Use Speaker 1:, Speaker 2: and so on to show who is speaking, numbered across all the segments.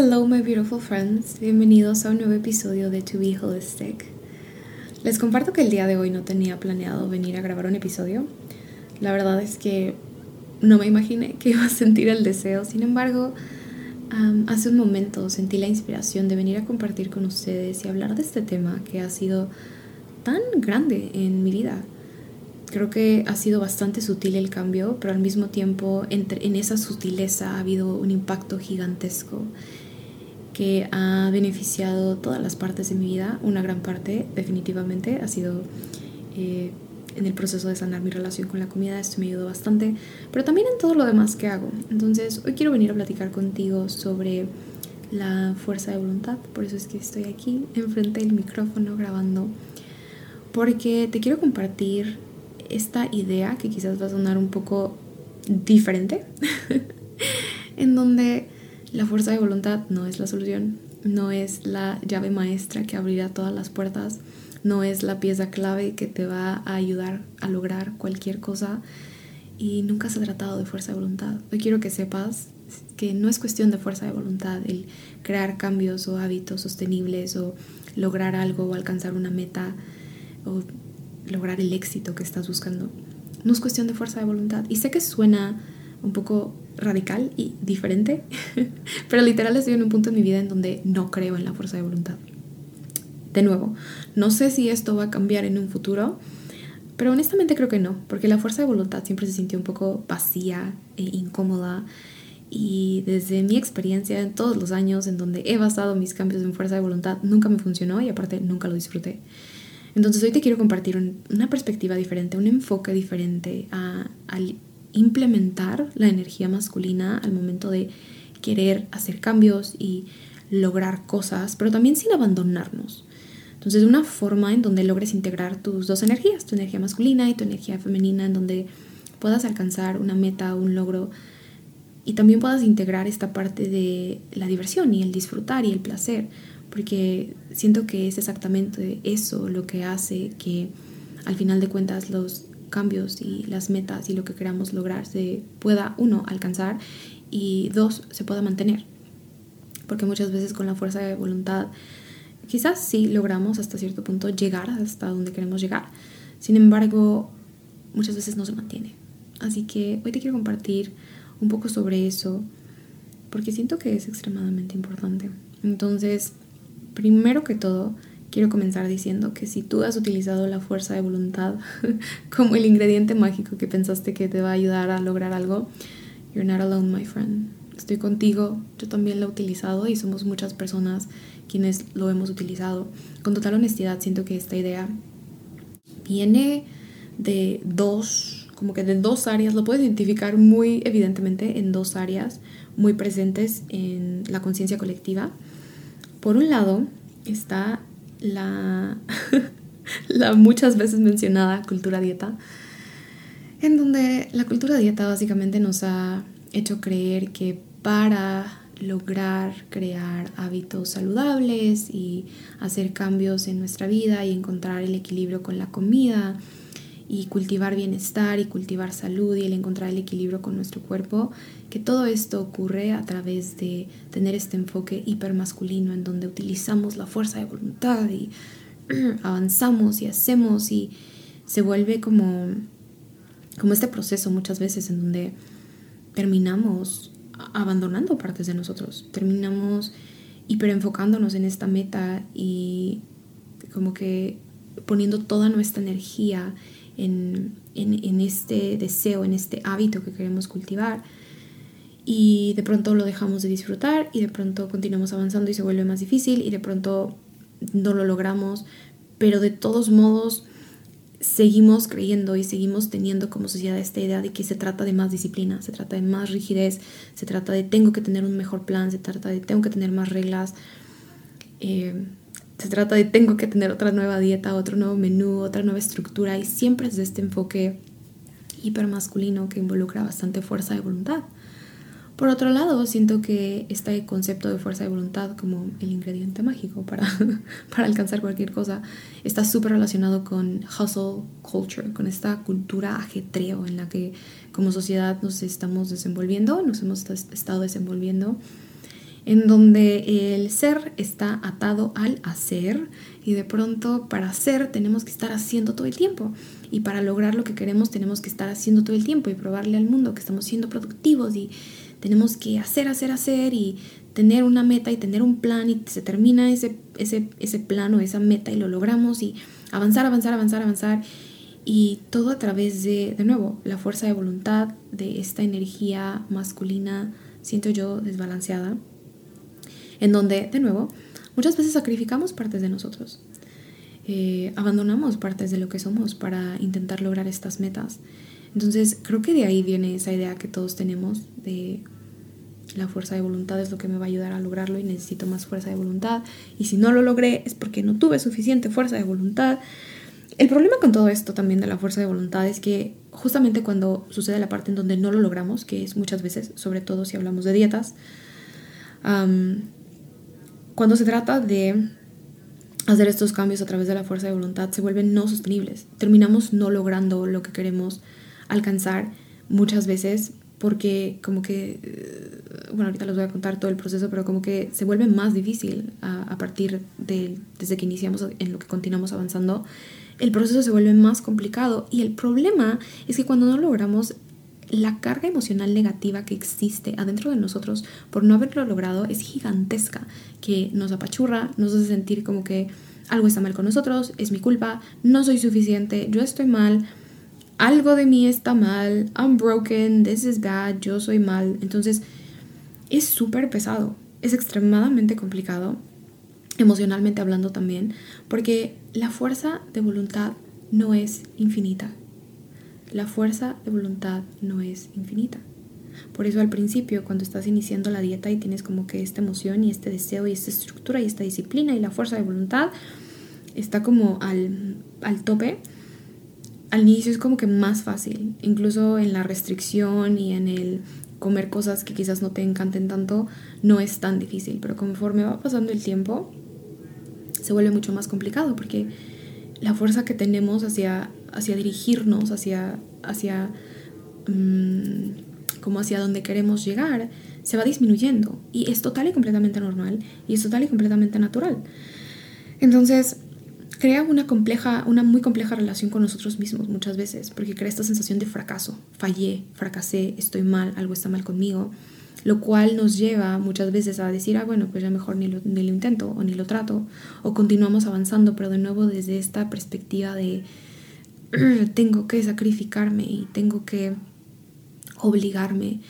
Speaker 1: Hello my beautiful friends, bienvenidos a un nuevo episodio de To Be Holistic. Les comparto que el día de hoy no tenía planeado venir a grabar un episodio. La verdad es que no me imaginé que iba a sentir el deseo, sin embargo, hace un momento sentí la inspiración de venir a compartir con ustedes y hablar de este tema que ha sido tan grande en mi vida. Creo que ha sido bastante sutil el cambio, pero al mismo tiempo entre, en esa sutileza ha habido un impacto gigantesco que ha beneficiado todas las partes de mi vida. Una gran parte definitivamente ha sido eh, en el proceso de sanar mi relación con la comida. Esto me ayudó bastante, pero también en todo lo demás que hago. Entonces hoy quiero venir a platicar contigo sobre la fuerza de voluntad. Por eso es que estoy aquí enfrente del micrófono grabando. Porque te quiero compartir esta idea que quizás va a sonar un poco diferente. en donde la fuerza de voluntad no es la solución, no es la llave maestra que abrirá todas las puertas, no es la pieza clave que te va a ayudar a lograr cualquier cosa y nunca se ha tratado de fuerza de voluntad. Hoy quiero que sepas que no es cuestión de fuerza de voluntad el crear cambios o hábitos sostenibles o lograr algo o alcanzar una meta o lograr el éxito que estás buscando. No es cuestión de fuerza de voluntad. Y sé que suena un poco radical y diferente, pero literal estoy en un punto en mi vida en donde no creo en la fuerza de voluntad. De nuevo, no sé si esto va a cambiar en un futuro, pero honestamente creo que no, porque la fuerza de voluntad siempre se sintió un poco vacía e incómoda y desde mi experiencia en todos los años en donde he basado mis cambios en fuerza de voluntad nunca me funcionó y aparte nunca lo disfruté. Entonces hoy te quiero compartir una perspectiva diferente, un enfoque diferente a, implementar la energía masculina al momento de querer hacer cambios y lograr cosas, pero también sin abandonarnos. Entonces, una forma en donde logres integrar tus dos energías, tu energía masculina y tu energía femenina, en donde puedas alcanzar una meta, un logro, y también puedas integrar esta parte de la diversión y el disfrutar y el placer, porque siento que es exactamente eso lo que hace que al final de cuentas los cambios y las metas y lo que queramos lograr se pueda, uno, alcanzar y dos, se pueda mantener. Porque muchas veces con la fuerza de voluntad, quizás sí logramos hasta cierto punto llegar hasta donde queremos llegar. Sin embargo, muchas veces no se mantiene. Así que hoy te quiero compartir un poco sobre eso, porque siento que es extremadamente importante. Entonces, primero que todo, quiero comenzar diciendo que si tú has utilizado la fuerza de voluntad como el ingrediente mágico que pensaste que te va a ayudar a lograr algo, you're not alone, my friend. Estoy contigo, yo también lo he utilizado y somos muchas personas quienes lo hemos utilizado. Con total honestidad, siento que esta idea viene de dos, como que de dos áreas, lo puedes identificar muy evidentemente en dos áreas muy presentes en la conciencia colectiva. Por un lado, está la, la muchas veces mencionada cultura dieta, en donde la cultura dieta básicamente nos ha hecho creer que para lograr crear hábitos saludables y hacer cambios en nuestra vida y encontrar el equilibrio con la comida y cultivar bienestar y cultivar salud y el encontrar el equilibrio con nuestro cuerpo, que todo esto ocurre a través de tener este enfoque hipermasculino en donde utilizamos la fuerza de voluntad y avanzamos y hacemos y se vuelve como, como este proceso muchas veces en donde terminamos abandonando partes de nosotros, terminamos hiperenfocándonos en esta meta y como que poniendo toda nuestra energía en, en, este deseo, en este hábito que queremos cultivar. Y de pronto lo dejamos de disfrutar y de pronto continuamos avanzando y se vuelve más difícil y de pronto no lo logramos, pero de todos modos seguimos creyendo y seguimos teniendo como sociedad esta idea de que se trata de más disciplina, se trata de más rigidez, se trata de tengo que tener un mejor plan, se trata de tengo que tener más reglas, eh, se trata de tengo que tener otra nueva dieta, otro nuevo menú, otra nueva estructura y siempre es de este enfoque hipermasculino que involucra bastante fuerza de voluntad. Por otro lado, siento que este concepto de fuerza de voluntad como el ingrediente mágico para, para alcanzar cualquier cosa está súper relacionado con hustle culture, con esta cultura ajetreo en la que como sociedad nos estamos desenvolviendo, nos hemos estado desenvolviendo, en donde el ser está atado al hacer y de pronto para hacer tenemos que estar haciendo todo el tiempo y para lograr lo que queremos tenemos que estar haciendo todo el tiempo y probarle al mundo que estamos siendo productivos y tenemos que hacer, hacer, hacer y tener una meta y tener un plan y se termina ese, ese, ese plan o esa meta y lo logramos y avanzar, avanzar, avanzar, avanzar. Y todo a través de, de nuevo, la fuerza de voluntad, de esta energía masculina, siento yo, desbalanceada, en donde, de nuevo, muchas veces sacrificamos partes de nosotros. Eh, abandonamos partes de lo que somos para intentar lograr estas metas. Entonces creo que de ahí viene esa idea que todos tenemos de la fuerza de voluntad es lo que me va a ayudar a lograrlo y necesito más fuerza de voluntad. Y si no lo logré es porque no tuve suficiente fuerza de voluntad. El problema con todo esto también de la fuerza de voluntad es que justamente cuando sucede la parte en donde no lo logramos, que es muchas veces, sobre todo si hablamos de dietas, cuando se trata de hacer estos cambios a través de la fuerza de voluntad, se vuelven no sostenibles. Terminamos no logrando lo que queremos alcanzar muchas veces porque como que, eh, bueno, ahorita les voy a contar todo el proceso, pero como que se vuelve más difícil a, partir de, desde que iniciamos en lo que continuamos avanzando, el proceso se vuelve más complicado y el problema es que cuando no logramos la carga emocional negativa que existe adentro de nosotros por no haberlo logrado es gigantesca, que nos apachurra, nos hace sentir como que algo está mal con nosotros, es mi culpa, no soy suficiente, yo estoy mal, algo de mí está mal, I'm broken, this is bad, yo soy mal. Entonces es súper pesado, es extremadamente complicado, emocionalmente hablando también, porque la fuerza de voluntad no es infinita. La fuerza de voluntad no es infinita. Por eso al principio, cuando estás iniciando la dieta y tienes como que esta emoción y este deseo y esta estructura y esta disciplina y la fuerza de voluntad, está como al, al tope al inicio es como que más fácil, incluso en la restricción y en el comer cosas que quizás no te encanten tanto, no es tan difícil, pero conforme va pasando el tiempo, se vuelve mucho más complicado porque la fuerza que tenemos hacia, hacia dirigirnos, hacia, hacia mm, hacia donde queremos llegar, se va disminuyendo. Y es total y completamente normal y es total y completamente natural. Entonces, crea una compleja, una muy compleja relación con nosotros mismos muchas veces, porque crea esta sensación de fracaso, fallé, fracasé, estoy mal, algo está mal conmigo, lo cual nos lleva muchas veces a decir, ah, bueno, pues ya mejor ni lo, ni lo intento o ni lo trato, o continuamos avanzando, pero de nuevo desde esta perspectiva de tengo que sacrificarme y tengo que obligarme.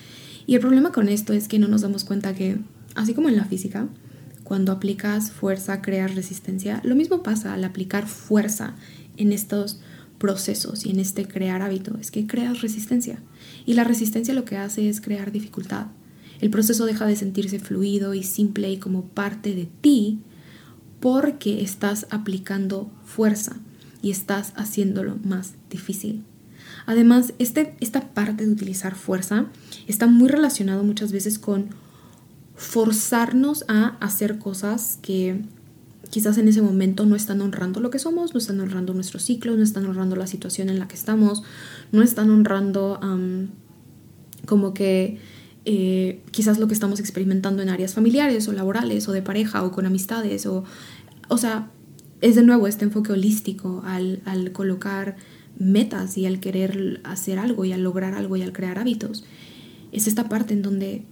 Speaker 1: Y el problema con esto es que no nos damos cuenta que, así como en la física, cuando aplicas fuerza, creas resistencia. Lo mismo pasa al aplicar fuerza en estos procesos y en este crear hábito, es que creas resistencia. Y la resistencia lo que hace es crear dificultad. El proceso deja de sentirse fluido y simple y como parte de ti porque estás aplicando fuerza y estás haciéndolo más difícil. Además, este, esta parte de utilizar fuerza está muy relacionado muchas veces con forzarnos a hacer cosas que quizás en ese momento no están honrando lo que somos, no están honrando nuestros ciclos, no están honrando la situación en la que estamos, no están honrando como que eh, quizás lo que estamos experimentando en áreas familiares o laborales o de pareja o con amistades o, o sea, es de nuevo este enfoque holístico al, al colocar metas y al querer hacer algo y al lograr algo y al crear hábitos. Es esta parte en donde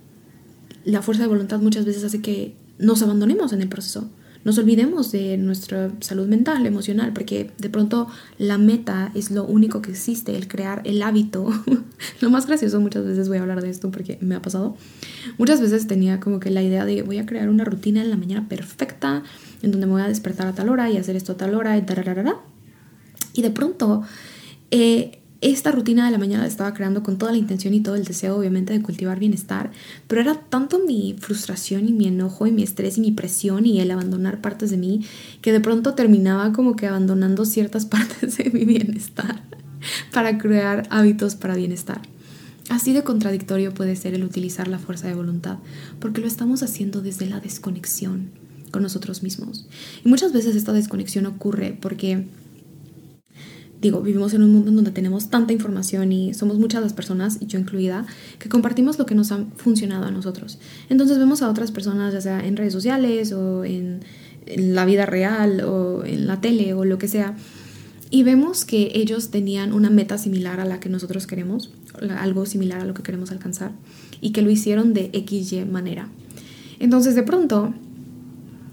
Speaker 1: la fuerza de voluntad muchas veces hace que nos abandonemos en el proceso nos olvidemos de nuestra salud mental, emocional, porque de pronto la meta es lo único que existe, el crear el hábito. lo más gracioso, muchas veces voy a hablar de esto porque me ha pasado. Muchas veces tenía como que la idea de voy a crear una rutina en la mañana perfecta, en donde me voy a despertar a tal hora y hacer esto a tal hora y Y de pronto... Eh, esta rutina de la mañana la estaba creando con toda la intención y todo el deseo, obviamente, de cultivar bienestar, pero era tanto mi frustración y mi enojo y mi estrés y mi presión y el abandonar partes de mí que de pronto terminaba como que abandonando ciertas partes de mi bienestar para crear hábitos para bienestar. Así de contradictorio puede ser el utilizar la fuerza de voluntad, porque lo estamos haciendo desde la desconexión con nosotros mismos. Y muchas veces esta desconexión ocurre porque digo, vivimos en un mundo en donde tenemos tanta información y somos muchas las personas, y yo incluida, que compartimos lo que nos ha funcionado a nosotros. Entonces vemos a otras personas, ya sea en redes sociales o en, la vida real o en la tele o lo que sea, y vemos que ellos tenían una meta similar a la que nosotros queremos, algo similar a lo que queremos alcanzar, y que lo hicieron de XY manera. Entonces de pronto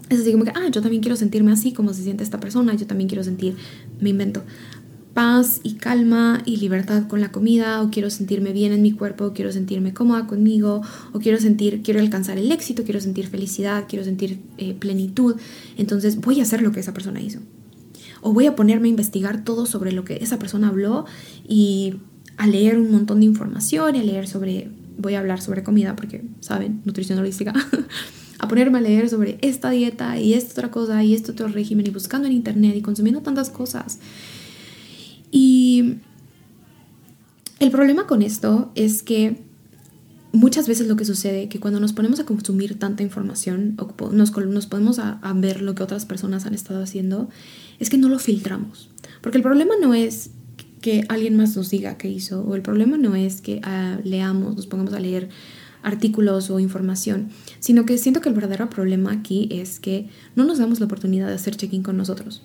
Speaker 1: es así como que, ah, yo también quiero sentirme así como se siente esta persona, yo también quiero sentir, me invento, paz y calma y libertad con la comida, o quiero sentirme bien en mi cuerpo, o quiero sentirme cómoda conmigo, o quiero sentir, quiero alcanzar el éxito, quiero sentir felicidad, quiero sentir eh, plenitud. Entonces voy a hacer lo que esa persona hizo. O voy a ponerme a investigar todo sobre lo que esa persona habló y a leer un montón de información y a leer sobre, voy a hablar sobre comida porque, ¿saben? Nutrición holística. a ponerme a leer sobre esta dieta y esta otra cosa y este otro régimen y buscando en internet y consumiendo tantas cosas. Y el problema con esto es que muchas veces lo que sucede es que cuando nos ponemos a consumir tanta información o nos, nos ponemos a, ver lo que otras personas han estado haciendo, es que no lo filtramos. Porque el problema no es que alguien más nos diga qué hizo, o el problema no es que ah, leamos, nos pongamos a leer artículos o información, sino que siento que el verdadero problema aquí es que no nos damos la oportunidad de hacer check-in con nosotros.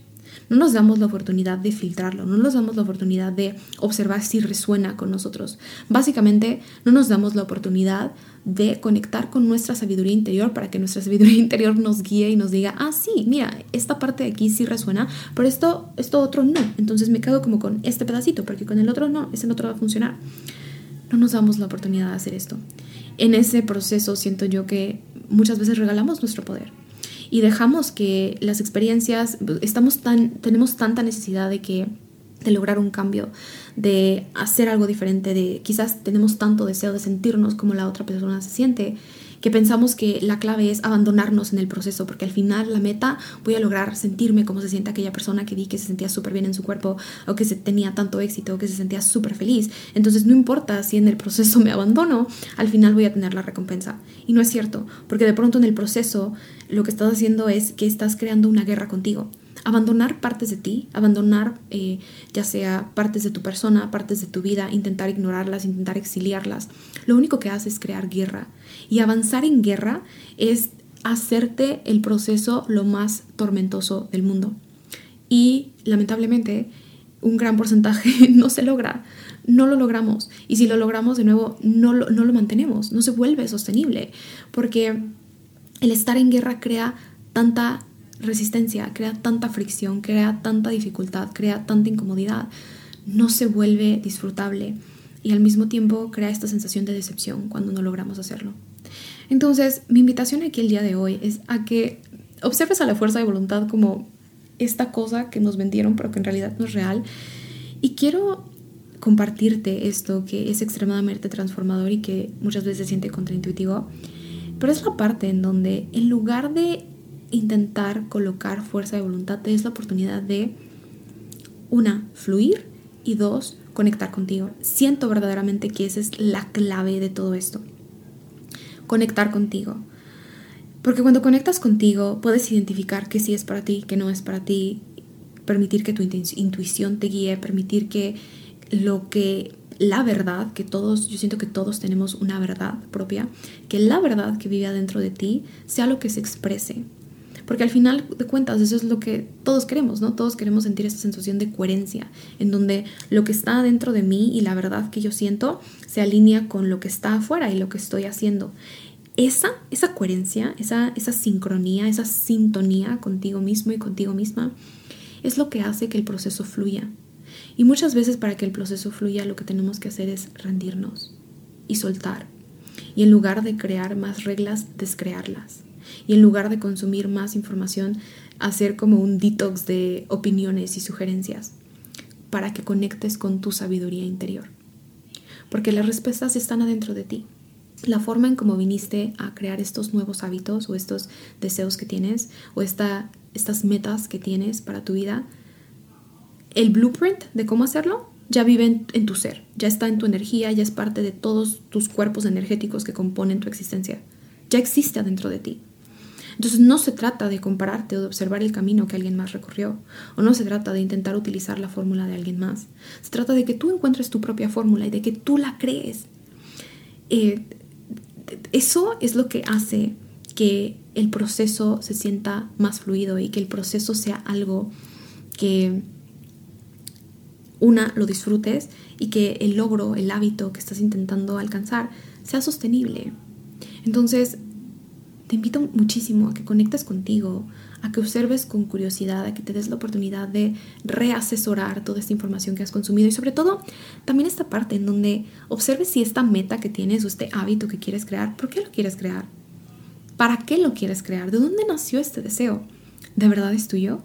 Speaker 1: No nos damos la oportunidad de filtrarlo, no nos damos la oportunidad de observar si resuena con nosotros. Básicamente, no nos damos la oportunidad de conectar con nuestra sabiduría interior para que nuestra sabiduría interior nos guíe y nos diga, ah, sí, mira, esta parte de aquí sí resuena, pero esto, esto otro no. Entonces me quedo como con este pedacito, porque con el otro no, ese otro va a funcionar. No nos damos la oportunidad de hacer esto. En ese proceso siento yo que muchas veces regalamos nuestro poder y dejamos que las experiencias, estamos tan, tenemos tanta necesidad de que de lograr un cambio, de hacer algo diferente, de quizás tenemos tanto deseo de sentirnos como la otra persona se siente, que pensamos que la clave es abandonarnos en el proceso, porque al final la meta voy a lograr sentirme como se siente aquella persona que vi que se sentía súper bien en su cuerpo, o que se tenía tanto éxito, o que se sentía súper feliz. Entonces no importa si en el proceso me abandono, al final voy a tener la recompensa. Y no es cierto, porque de pronto en el proceso lo que estás haciendo es que estás creando una guerra contigo abandonar partes de ti, abandonar eh, ya sea partes de tu persona, partes de tu vida, intentar ignorarlas, intentar exiliarlas, lo único que hace es crear guerra. Y avanzar en guerra es hacerte el proceso lo más tormentoso del mundo. Y lamentablemente un gran porcentaje no se logra, no lo logramos. Y si lo logramos de nuevo, no lo, no lo mantenemos, no se vuelve sostenible, porque el estar en guerra crea tanta resistencia, crea tanta fricción, crea tanta dificultad, crea tanta incomodidad, no se vuelve disfrutable y al mismo tiempo crea esta sensación de decepción cuando no logramos hacerlo. Entonces, mi invitación aquí el día de hoy es a que observes a la fuerza de voluntad como esta cosa que nos vendieron pero que en realidad no es real. Y quiero compartirte esto que es extremadamente transformador y que muchas veces se siente contraintuitivo, pero es la parte en donde en lugar de intentar colocar fuerza de voluntad te la oportunidad de, una, fluir y dos, conectar contigo. Siento verdaderamente que esa es la clave de todo esto. Conectar contigo. Porque cuando conectas contigo puedes identificar que sí es para ti, que no es para ti, permitir que tu intuición te guíe, permitir que lo que la verdad, que todos, yo siento que todos tenemos una verdad propia, que la verdad que vive adentro de ti sea lo que se exprese, porque al final de cuentas eso es lo que todos queremos, ¿no? Todos queremos sentir esa sensación de coherencia, en donde lo que está dentro de mí y la verdad que yo siento se alinea con lo que está afuera y lo que estoy haciendo. esa, esa coherencia, esa, esa sincronía, esa sintonía contigo mismo y contigo misma es lo que hace que el proceso fluya. Y muchas veces para que el proceso fluya lo que tenemos que hacer es rendirnos y soltar. Y en lugar de crear más reglas, descrearlas. Y en lugar de consumir más información, hacer como un detox de opiniones y sugerencias para que conectes con tu sabiduría interior. Porque las respuestas están adentro de ti. La forma en cómo viniste a crear estos nuevos hábitos o estos deseos que tienes o esta, estas metas que tienes para tu vida, el blueprint de cómo hacerlo ya vive en, en, tu ser, ya está en tu energía, ya es parte de todos tus cuerpos energéticos que componen tu existencia. Ya existe adentro de ti. Entonces no se trata de compararte o de observar el camino que alguien más recorrió, o no se trata de intentar utilizar la fórmula de alguien más. Se trata de que tú encuentres tu propia fórmula y de que tú la crees. Eh, eso es lo que hace que el proceso se sienta más fluido y que el proceso sea algo que una lo disfrutes y que el logro, el hábito que estás intentando alcanzar sea sostenible. Entonces, te invito muchísimo a que conectes contigo, a que observes con curiosidad, a que te des la oportunidad de reasesorar toda esta información que has consumido y sobre todo también esta parte en donde observes si esta meta que tienes o este hábito que quieres crear, ¿por qué lo quieres crear? ¿Para qué lo quieres crear? ¿De dónde nació este deseo? ¿De verdad es tuyo?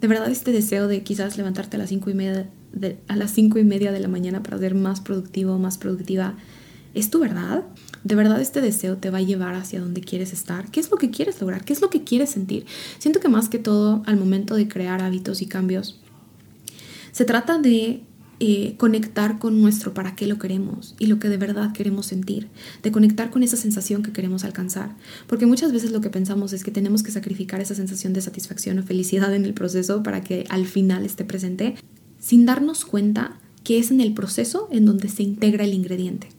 Speaker 1: ¿De verdad este deseo de quizás levantarte a las cinco y media de, a las cinco y media de la mañana para ser más productivo, más productiva, es tu verdad? ¿De verdad este deseo te va a llevar hacia donde quieres estar? ¿Qué es lo que quieres lograr? ¿Qué es lo que quieres sentir? Siento que más que todo, al momento de crear hábitos y cambios, se trata de eh, conectar con nuestro para qué lo queremos y lo que de verdad queremos sentir, de conectar con esa sensación que queremos alcanzar. Porque muchas veces lo que pensamos es que tenemos que sacrificar esa sensación de satisfacción o felicidad en el proceso para que al final esté presente, sin darnos cuenta que es en el proceso en donde se integra el ingrediente.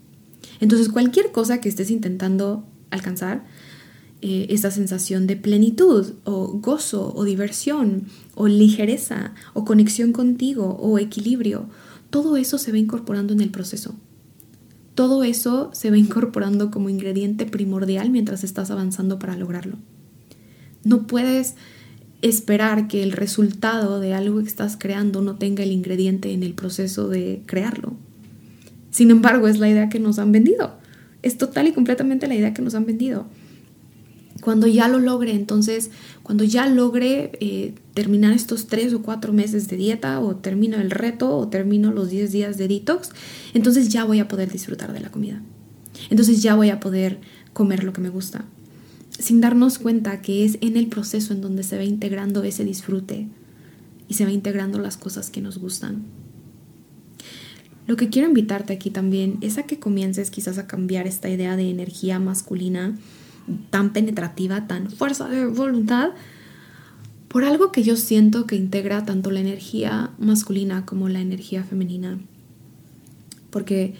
Speaker 1: Entonces cualquier cosa que estés intentando alcanzar, eh, esa sensación de plenitud o gozo o diversión o ligereza o conexión contigo o equilibrio, todo eso se va incorporando en el proceso. Todo eso se va incorporando como ingrediente primordial mientras estás avanzando para lograrlo. No puedes esperar que el resultado de algo que estás creando no tenga el ingrediente en el proceso de crearlo. Sin embargo, es la idea que nos han vendido. Es total y completamente la idea que nos han vendido. Cuando ya lo logre, entonces, cuando ya logre eh, terminar estos tres o cuatro meses de dieta, o termino el reto, o termino los 10 días de detox, entonces ya voy a poder disfrutar de la comida. Entonces ya voy a poder comer lo que me gusta. Sin darnos cuenta que es en el proceso en donde se va integrando ese disfrute y se va integrando las cosas que nos gustan. Lo que quiero invitarte aquí también es a que comiences quizás a cambiar esta idea de energía masculina tan penetrativa, tan fuerza de voluntad, por algo que yo siento que integra tanto la energía masculina como la energía femenina. Porque,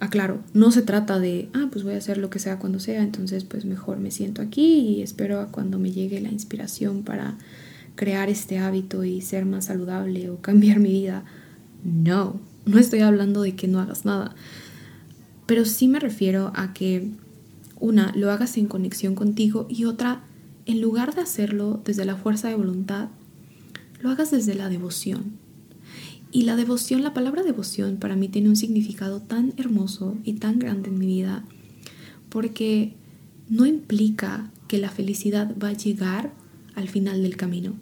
Speaker 1: aclaro, no se trata de, ah, pues voy a hacer lo que sea cuando sea, entonces pues mejor me siento aquí y espero a cuando me llegue la inspiración para crear este hábito y ser más saludable o cambiar mi vida. No, no estoy hablando de que no hagas nada, pero sí me refiero a que una, lo hagas en conexión contigo y otra, en lugar de hacerlo desde la fuerza de voluntad, lo hagas desde la devoción. Y la devoción, la palabra devoción para mí tiene un significado tan hermoso y tan grande en mi vida, porque no implica que la felicidad va a llegar al final del camino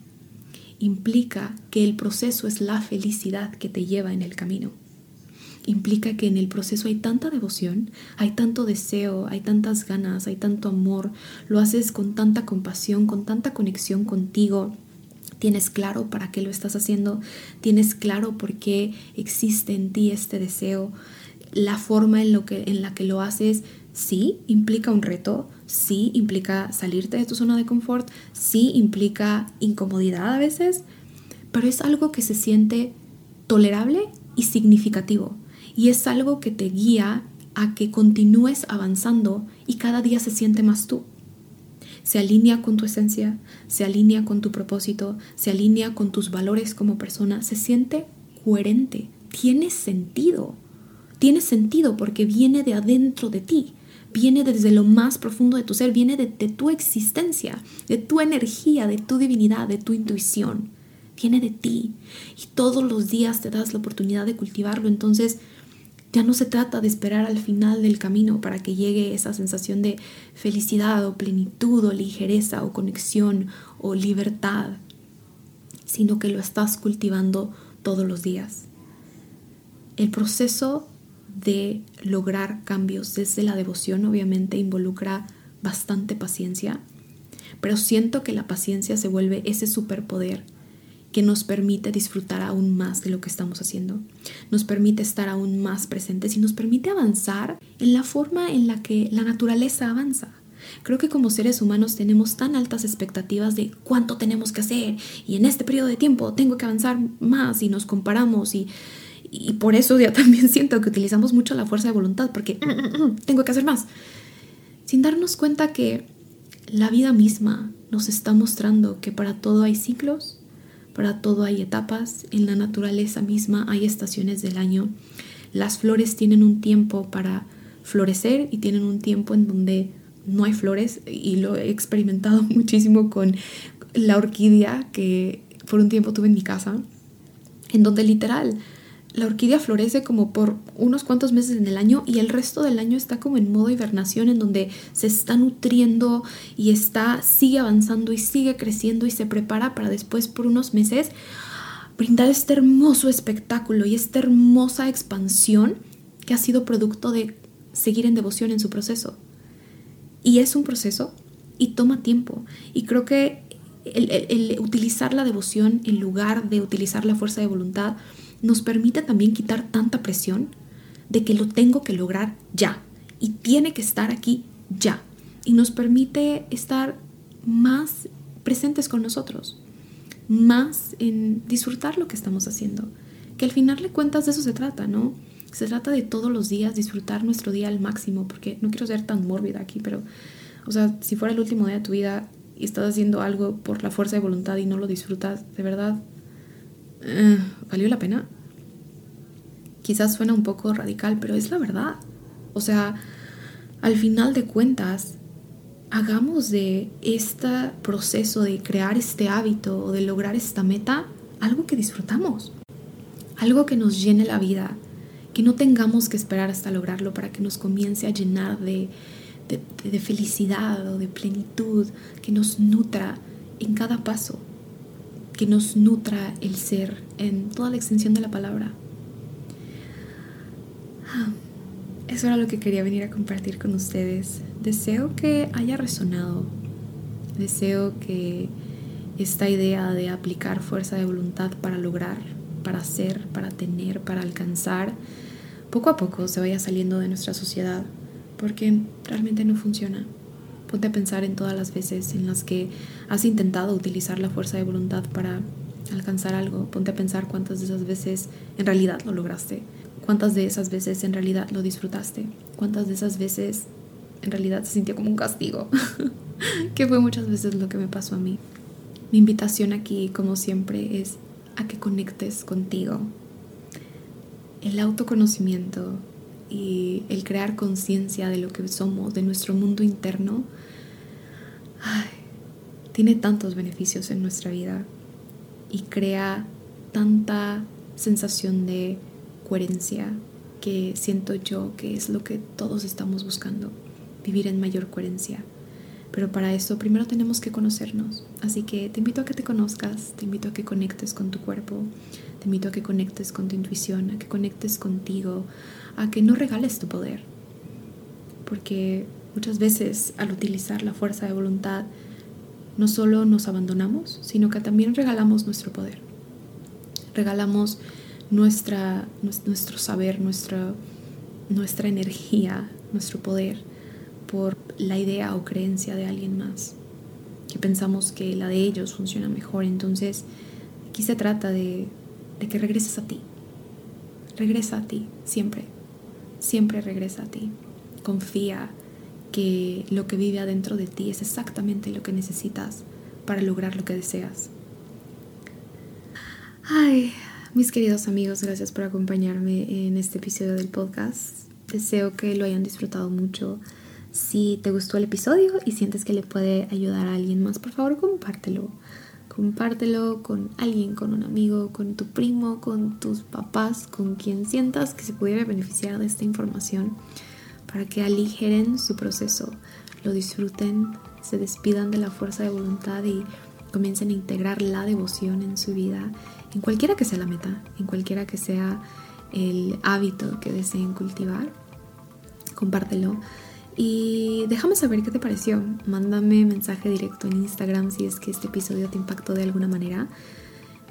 Speaker 1: implica que el proceso es la felicidad que te lleva en el camino. Implica que en el proceso hay tanta devoción, hay tanto deseo, hay tantas ganas, hay tanto amor, lo haces con tanta compasión, con tanta conexión contigo. Tienes claro para qué lo estás haciendo, tienes claro por qué existe en ti este deseo, la forma en, lo que, en la que lo haces, sí, implica un reto, sí implica salirte de tu zona de confort, sí implica incomodidad a veces, pero es algo que se siente tolerable y significativo. Y es algo que te guía a que continúes avanzando y cada día se siente más tú. Se alinea con tu esencia, se alinea con tu propósito, se alinea con tus valores como persona, se siente coherente, tiene sentido. Tiene sentido porque viene de adentro de ti, viene desde lo más profundo de tu ser, viene de, de tu existencia, de tu energía, de tu divinidad, de tu intuición. Viene de ti y todos los días te das la oportunidad de cultivarlo. Entonces, ya no se trata de esperar al final del camino para que llegue esa sensación de felicidad o plenitud o ligereza o conexión o libertad, sino que lo estás cultivando todos los días. El proceso de lograr cambios desde la devoción obviamente involucra bastante paciencia, pero siento que la paciencia se vuelve ese superpoder que nos permite disfrutar aún más de lo que estamos haciendo, nos permite estar aún más presentes y nos permite avanzar en la forma en la que la naturaleza avanza. Creo que como seres humanos tenemos tan altas expectativas de cuánto tenemos que hacer y en este periodo de tiempo tengo que avanzar más y nos comparamos y, y por eso ya también siento que utilizamos mucho la fuerza de voluntad porque tengo que hacer más. Sin darnos cuenta que la vida misma nos está mostrando que para todo hay ciclos para todo hay etapas, en la naturaleza misma hay estaciones del año. Las flores tienen un tiempo para florecer y tienen un tiempo en donde no hay flores y lo he experimentado muchísimo con la orquídea que por un tiempo tuve en mi casa, en donde literal la orquídea florece como por unos cuantos meses en el año y el resto del año está como en modo hibernación en donde se está nutriendo y está sigue avanzando y sigue creciendo y se prepara para después por unos meses brindar este hermoso espectáculo y esta hermosa expansión que ha sido producto de seguir en devoción en su proceso. Y es un proceso y toma tiempo. Y creo que el, el utilizar la devoción en lugar de utilizar la fuerza de voluntad nos permite también quitar tanta presión de que lo tengo que lograr ya y tiene que estar aquí ya. Y nos permite estar más presentes con nosotros, más en disfrutar lo que estamos haciendo. Que al final de cuentas de eso se trata, ¿no? Se trata de todos los días disfrutar nuestro día al máximo, porque no quiero ser tan mórbida aquí, pero, o sea, si fuera el último día de tu vida y estás haciendo algo por la fuerza de voluntad y no lo disfrutas, de verdad, eh, ¿valió la pena? Quizás suena un poco radical, pero es la verdad. O sea, al final de cuentas, hagamos de este proceso de crear este hábito o de lograr esta meta algo que disfrutamos, algo que nos llene la vida, que no tengamos que esperar hasta lograrlo para que nos comience a llenar de, de, de felicidad o de plenitud, que nos nutra en cada paso que nos nutra el ser en toda la extensión de la palabra. Ah, eso era lo que quería venir a compartir con ustedes. Deseo que haya resonado. Deseo que esta idea de aplicar fuerza de voluntad para lograr, para hacer, para tener, para alcanzar, poco a poco se vaya saliendo de nuestra sociedad, porque realmente no funciona. Ponte a pensar en todas las veces en las que has intentado utilizar la fuerza de voluntad para alcanzar algo. Ponte a pensar cuántas de esas veces en realidad lo lograste. Cuántas de esas veces en realidad lo disfrutaste. Cuántas de esas veces en realidad se sintió como un castigo. que fue muchas veces lo que me pasó a mí. Mi invitación aquí, como siempre, es a que conectes contigo. El autoconocimiento y el crear conciencia de lo que somos, de nuestro mundo interno, tiene tantos beneficios en nuestra vida y crea tanta sensación de coherencia que siento yo que es lo que todos estamos buscando, vivir en mayor coherencia. Pero para eso primero tenemos que conocernos. Así que te invito a que te conozcas, te invito a que conectes con tu cuerpo, te invito a que conectes con tu intuición, a que conectes contigo, a que no regales tu poder. Porque muchas veces al utilizar la fuerza de voluntad no solo nos abandonamos, sino que también regalamos nuestro poder. Regalamos nuestra, nuestro saber, nuestra, nuestra energía, nuestro poder por la idea o creencia de alguien más, que pensamos que la de ellos funciona mejor. Entonces, aquí se trata de, de que regreses a ti. Regresa a ti, siempre. Siempre regresa a ti. Confía, que lo que vive adentro de ti es exactamente lo que necesitas para lograr lo que deseas. Ay, mis queridos amigos, gracias por acompañarme en este episodio del podcast. Deseo que lo hayan disfrutado mucho. Si te gustó el episodio y sientes que le puede ayudar a alguien más, por favor compártelo. Compártelo con alguien, con un amigo, con tu primo, con tus papás, con quien sientas que se pudiera beneficiar de esta información para que aligeren su proceso, lo disfruten, se despidan de la fuerza de voluntad y comiencen a integrar la devoción en su vida, en cualquiera que sea la meta, en cualquiera que sea el hábito que deseen cultivar. Compártelo y déjame saber qué te pareció. Mándame mensaje directo en Instagram si es que este episodio te impactó de alguna manera.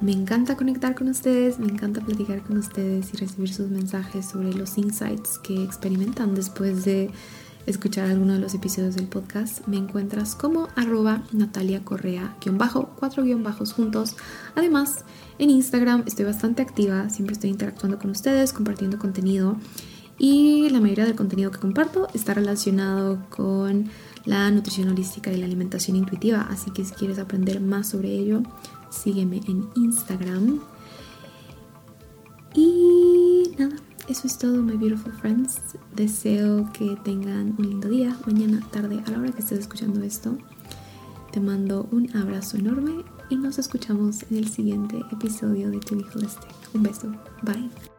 Speaker 1: Me encanta conectar con ustedes, me encanta platicar con ustedes y recibir sus mensajes sobre los insights que experimentan después de escuchar alguno de los episodios del podcast. Me encuentras como arroba Natalia Correa, guion bajo, cuatro guion bajos juntos. Además, en Instagram estoy bastante activa, siempre estoy interactuando con ustedes, compartiendo contenido y la mayoría del contenido que comparto está relacionado con la nutrición holística y la alimentación intuitiva, así que si quieres aprender más sobre ello, sígueme en Instagram. Y nada, eso es todo, my beautiful friends. Deseo que tengan un lindo día, mañana, tarde, a la hora que estés escuchando esto. Te mando un abrazo enorme y nos escuchamos en el siguiente episodio de Tu Hijo Este. Un beso. Bye.